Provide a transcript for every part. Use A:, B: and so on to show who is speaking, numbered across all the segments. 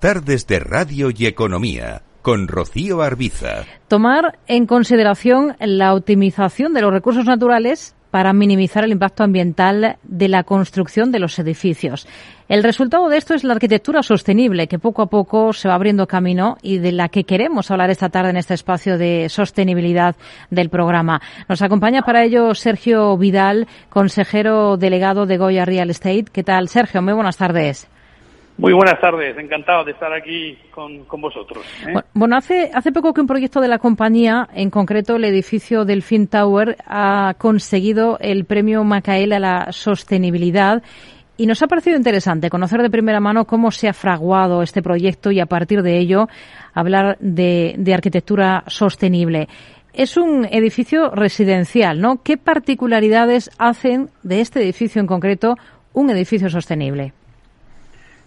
A: Tardes de Radio y Economía con Rocío Arbiza.
B: Tomar en consideración la optimización de los recursos naturales para minimizar el impacto ambiental de la construcción de los edificios. El resultado de esto es la arquitectura sostenible, que poco a poco se va abriendo camino y de la que queremos hablar esta tarde en este espacio de sostenibilidad del programa. Nos acompaña para ello Sergio Vidal, consejero delegado de Goya Real Estate. ¿Qué tal, Sergio? Muy buenas tardes.
C: Muy buenas tardes, encantado de estar aquí con, vosotros.
B: ¿eh? Bueno, hace, hace poco que un proyecto de la compañía, en concreto el edificio del Fin Tower, ha conseguido el premio Macael a la sostenibilidad y nos ha parecido interesante conocer de primera mano cómo se ha fraguado este proyecto y a partir de ello hablar de, de arquitectura sostenible. Es un edificio residencial, ¿no? ¿Qué particularidades hacen de este edificio en concreto un edificio sostenible?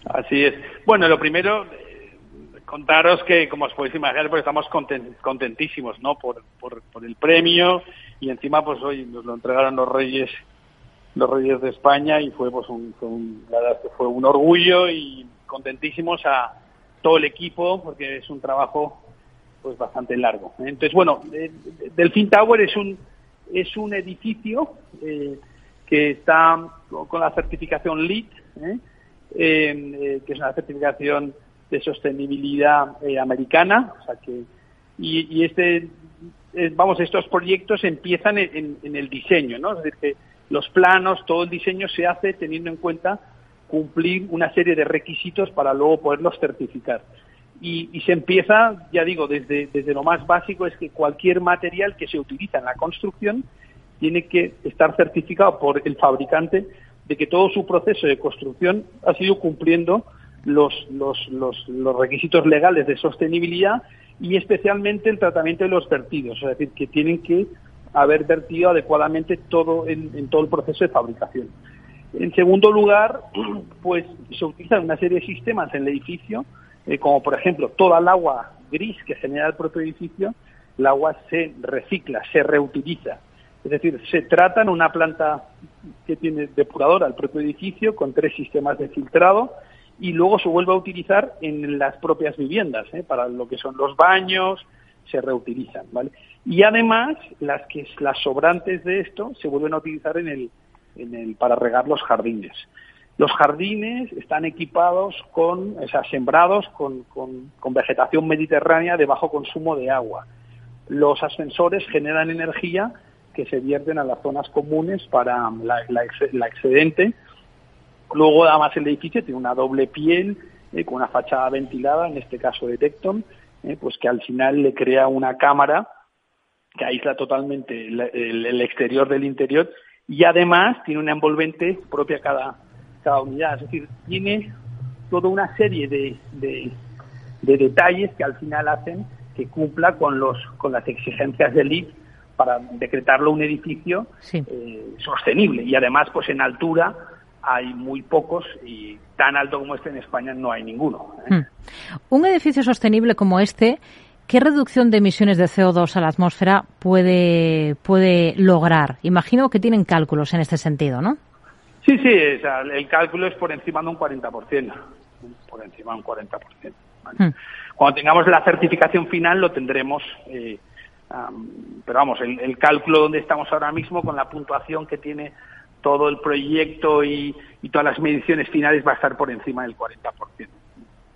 C: Así es. Bueno, lo primero, eh, contaros que, como os podéis imaginar, pues estamos contentísimos, ¿no? Por, por, el premio y encima, pues hoy nos lo entregaron los Reyes, los Reyes de España y fue, pues, un, verdad que fue un orgullo y contentísimos a todo el equipo porque es un trabajo, pues, bastante largo. Entonces, bueno, Delfín Tower es un es un edificio eh, que está con la certificación LEED, ¿eh? Eh, que es una certificación de sostenibilidad eh, americana, o sea que y, este vamos estos proyectos empiezan en, el diseño, ¿no? Es decir que los planos, todo el diseño se hace teniendo en cuenta cumplir una serie de requisitos para luego poderlos certificar. Y, y, se empieza, ya digo, desde, desde lo más básico es que cualquier material que se utiliza en la construcción tiene que estar certificado por el fabricante de que todo su proceso de construcción ha sido cumpliendo los, los, los, los requisitos legales de sostenibilidad y especialmente el tratamiento de los vertidos, es decir, que tienen que haber vertido adecuadamente todo en, todo el proceso de fabricación. En segundo lugar, pues se utilizan una serie de sistemas en el edificio, eh, como por ejemplo toda el agua gris que genera el propio edificio, el agua se recicla, se reutiliza. Es decir, se trata en una planta que tiene depuradora al propio edificio con tres sistemas de filtrado y luego se vuelve a utilizar en las propias viviendas, ¿eh? para lo que son los baños, se reutilizan, ¿vale? Y además, las que las sobrantes de esto se vuelven a utilizar en el, en el para regar los jardines. Los jardines están equipados con, o sea, sembrados con, con, con vegetación mediterránea de bajo consumo de agua. Los ascensores generan energía que se vierten a las zonas comunes para la, excedente. Luego, además, el edificio tiene una doble piel eh, con una fachada ventilada, en este caso de Tecton, eh, pues que al final le crea una cámara que aísla totalmente el, exterior del interior y además tiene una envolvente propia cada, cada unidad. Es decir, tiene toda una serie de, de, de detalles que al final hacen que cumpla con, los, con las exigencias del LEED para decretarlo un edificio eh, sostenible y además pues en altura hay muy pocos y tan alto como este en España no hay ninguno. ¿eh? Hmm.
B: Un edificio sostenible como este, ¿qué reducción de emisiones de CO2 a la atmósfera puede, puede lograr? Imagino que tienen cálculos en este sentido, ¿no?
C: Sí, sí, el cálculo es por encima de un 40%, por encima de un 40%. Hmm. Cuando tengamos la certificación final lo tendremos eh, pero vamos, el, cálculo donde estamos ahora mismo con la puntuación que tiene todo el proyecto y, todas las mediciones finales va a estar por encima del 40%.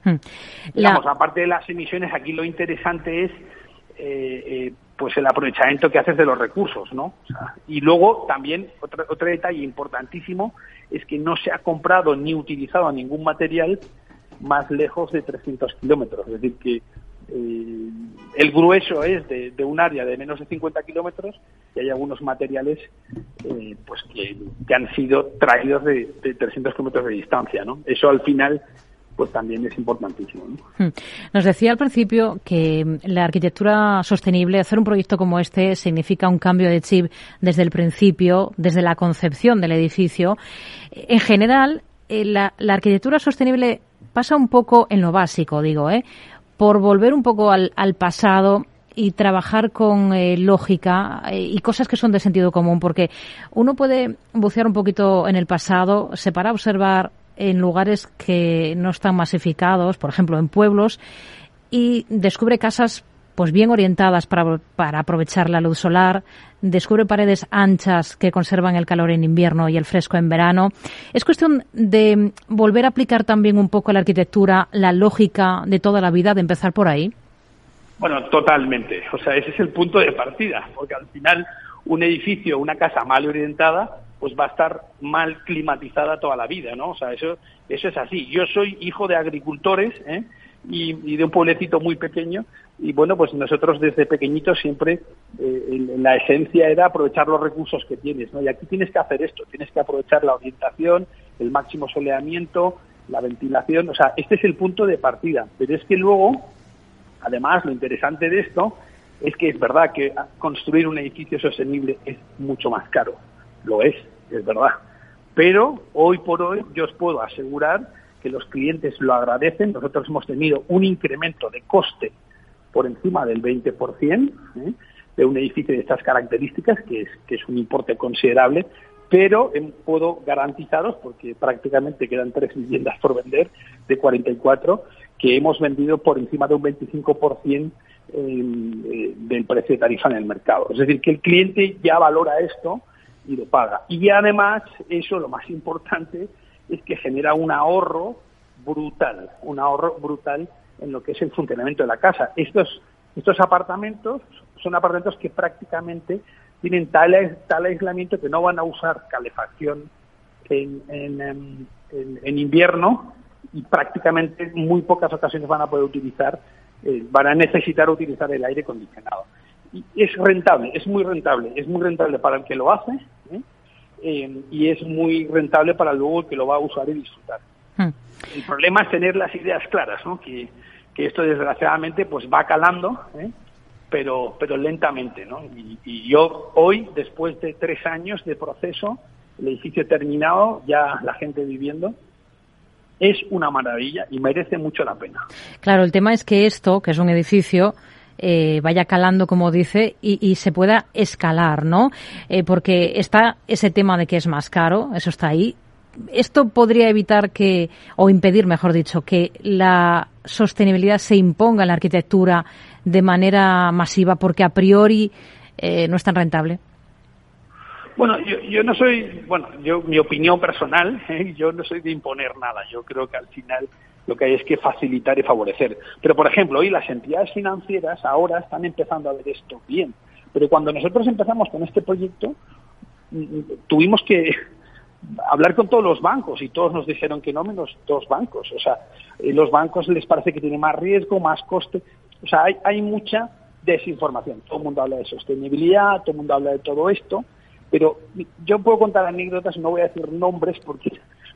C: Hmm. aparte de las emisiones, aquí lo interesante es eh, eh, pues el aprovechamiento que haces de los recursos, ¿no? y luego también otro, otro detalle importantísimo es que no se ha comprado ni utilizado ningún material más lejos de 300 kilómetros, es decir que eh, el grueso es de, un área de menos de 50 kilómetros y hay algunos materiales eh, pues que, han sido traídos de, 300 kilómetros de distancia. ¿no? Eso al final pues también es importantísimo. Hmm.
B: Nos decía al principio que la arquitectura sostenible, hacer un proyecto como este, significa un cambio de chip desde el principio, desde la concepción del edificio. En general, eh, la arquitectura sostenible pasa un poco en lo básico, digo, ¿eh? Por volver un poco al, pasado y trabajar con eh, lógica eh, y cosas que son de sentido común, porque uno puede bucear un poquito en el pasado, se para a observar en lugares que no están masificados, por ejemplo en pueblos, y descubre casas pues bien orientadas para, para, aprovechar la luz solar, descubre paredes anchas que conservan el calor en invierno y el fresco en verano. Es cuestión de volver a aplicar también un poco la arquitectura, la lógica de toda la vida, de empezar por ahí.
C: Bueno, totalmente. O sea, ese es el punto de partida, porque al final un edificio, una casa mal orientada, pues va a estar mal climatizada toda la vida, ¿no? O sea, eso, eso es así. Yo soy hijo de agricultores, ¿eh? Y, de un pueblecito muy pequeño. Y bueno, pues nosotros desde pequeñitos siempre eh, la esencia era aprovechar los recursos que tienes, ¿no? Y aquí tienes que hacer esto, tienes que aprovechar la orientación, el máximo soleamiento, la ventilación, o sea, este es el punto de partida. Pero es que luego, además, lo interesante de esto es que es verdad que construir un edificio sostenible es mucho más caro. Lo es, es verdad. Pero hoy por hoy yo os puedo asegurar que los clientes lo agradecen. Nosotros hemos tenido un incremento de coste por encima del 20% ¿eh? de un edificio de estas características, que es, que es un importe considerable, pero puedo garantizaros, porque prácticamente quedan tres viviendas por vender de 44, que hemos vendido por encima de un 25% eh, del precio de tarifa en el mercado. Es decir, que el cliente ya valora esto y lo paga. Y además, eso lo más importante, es que genera un ahorro brutal, un ahorro brutal en lo que es el funcionamiento de la casa. Estos, estos apartamentos son apartamentos que prácticamente tienen tal, tal aislamiento que no van a usar calefacción en, en, en, invierno y prácticamente en muy pocas ocasiones van a poder utilizar, eh, van a necesitar utilizar el aire acondicionado. Y es rentable, es muy rentable, es muy rentable para el que lo hace, ¿eh? Eh, y es muy rentable para luego el que lo va a usar y disfrutar. Hmm. El problema es tener las ideas claras, ¿no? que, que esto desgraciadamente pues va calando, ¿eh? pero, pero lentamente. ¿no? Y, y, yo hoy, después de tres años de proceso, el edificio terminado, ya la gente viviendo, es una maravilla y merece mucho la pena.
B: Claro, el tema es que esto, que es un edificio, eh, vaya calando, como dice, y, se pueda escalar, ¿no? Eh, porque está ese tema de que es más caro, eso está ahí. Esto podría evitar que, o impedir, mejor dicho, que la sostenibilidad se imponga en la arquitectura de manera masiva, porque a priori eh, no es tan rentable.
C: Bueno, yo, yo, no soy, bueno, yo mi opinión personal, yo no soy de imponer nada. Yo creo que al final lo que hay es que facilitar y favorecer. Pero, por ejemplo, hoy las entidades financieras ahora están empezando a ver esto bien. Pero cuando nosotros empezamos con este proyecto, mm, mm, tuvimos que hablar con todos los bancos y todos nos dijeron que no menos dos bancos. O sea, eh, los bancos les parece que tiene más riesgo, más coste. O sea, hay, hay mucha desinformación. Todo el mundo habla de sostenibilidad, todo el mundo habla de todo esto, pero yo puedo contar anécdotas, no voy a decir nombres porque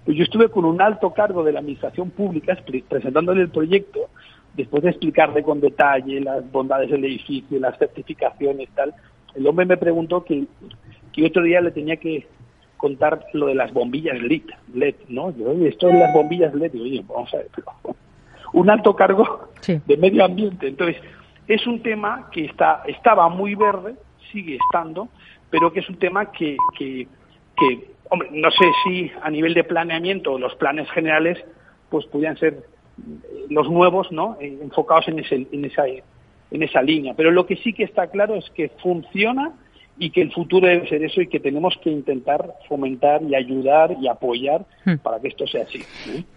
C: pues yo estuve con un alto cargo de la administración pública presentándole el proyecto, después de explicarle con detalle las bondades del edificio, las certificaciones, tal. El hombre me preguntó que, que otro día le tenía que contar lo de las bombillas LED, LED ¿no? Yo, esto de las bombillas LED, oye, vamos a ver, un alto cargo de medio ambiente. Entonces, es un tema que está, estaba muy verde, sigue estando, pero que es un tema que, que, que Hombre, no sé si a nivel de planeamiento los planes generales pues pudieran ser eh, los nuevos, ¿no? Eh, enfocados en, ese, en, esa, en esa línea. Pero lo que sí que está claro es que funciona y que el futuro debe ser eso y que tenemos que intentar fomentar y ayudar y apoyar hmm. para que esto sea así.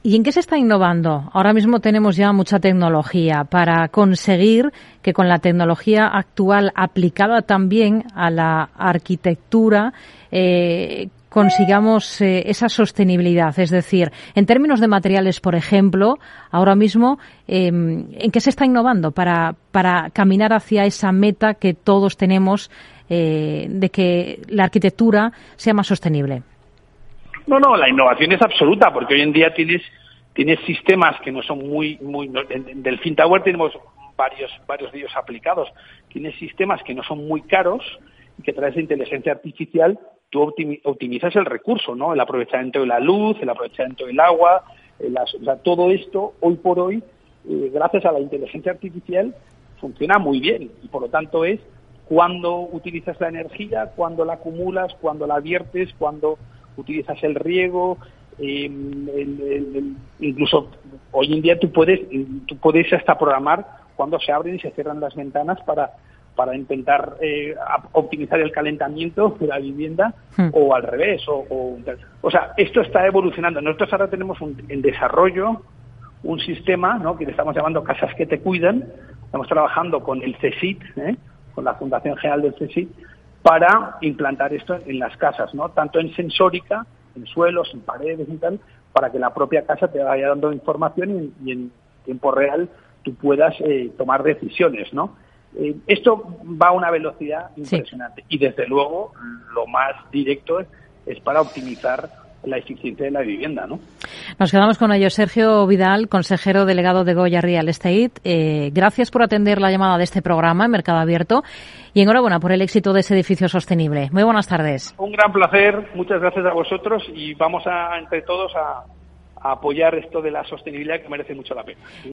B: ¿Y en qué se está innovando? Ahora mismo tenemos ya mucha tecnología para conseguir que con la tecnología actual aplicada también a la arquitectura eh, consigamos eh, esa sostenibilidad. Es decir, en términos de materiales, por ejemplo, ahora mismo, em, ¿en qué se está innovando para, para caminar hacia esa meta que todos tenemos eh, de que la arquitectura sea más sostenible?
C: No, no, la innovación es absoluta, porque hoy en día tienes, tienes sistemas que no son muy, muy, en, del Tower tenemos varios, varios de ellos aplicados. Tienes sistemas que no son muy caros y que a través de inteligencia artificial tú optimizas el recurso, ¿no? El aprovechamiento de la luz, el aprovechamiento del agua, o sea, todo esto hoy por hoy, eh, gracias a la inteligencia artificial, funciona muy bien y por lo tanto es cuando utilizas la energía, cuando la acumulas, cuando la viertes, cuando utilizas el riego, incluso hoy en día tú puedes, tú puedes hasta programar cuando se abren y se cierran las ventanas para para intentar eh, optimizar el calentamiento de la vivienda hmm. o al revés. O, o, sea, esto está evolucionando. Nosotros ahora tenemos en desarrollo un sistema ¿no? que le estamos llamando casas que te cuidan. Estamos trabajando con el CSIT, ¿eh? con la Fundación General del CSIT, para implantar esto en las casas, ¿no? tanto en sensórica, en suelos, en paredes y tal, para que la propia casa te vaya dando información y, en tiempo real tú puedas eh, tomar decisiones, ¿no? Eh, esto va a una velocidad impresionante y desde luego lo más directo es, para optimizar la eficiencia de la vivienda, ¿no?
B: Nos quedamos con ello. Sergio Vidal, consejero delegado de Goya Real Estate. Eh, gracias por atender la llamada de este programa, Mercado Abierto, y enhorabuena por el éxito de ese edificio sostenible. Muy buenas tardes.
C: Un gran placer. Muchas gracias a vosotros y vamos a, entre todos a, a apoyar esto de la sostenibilidad que merece mucho la pena.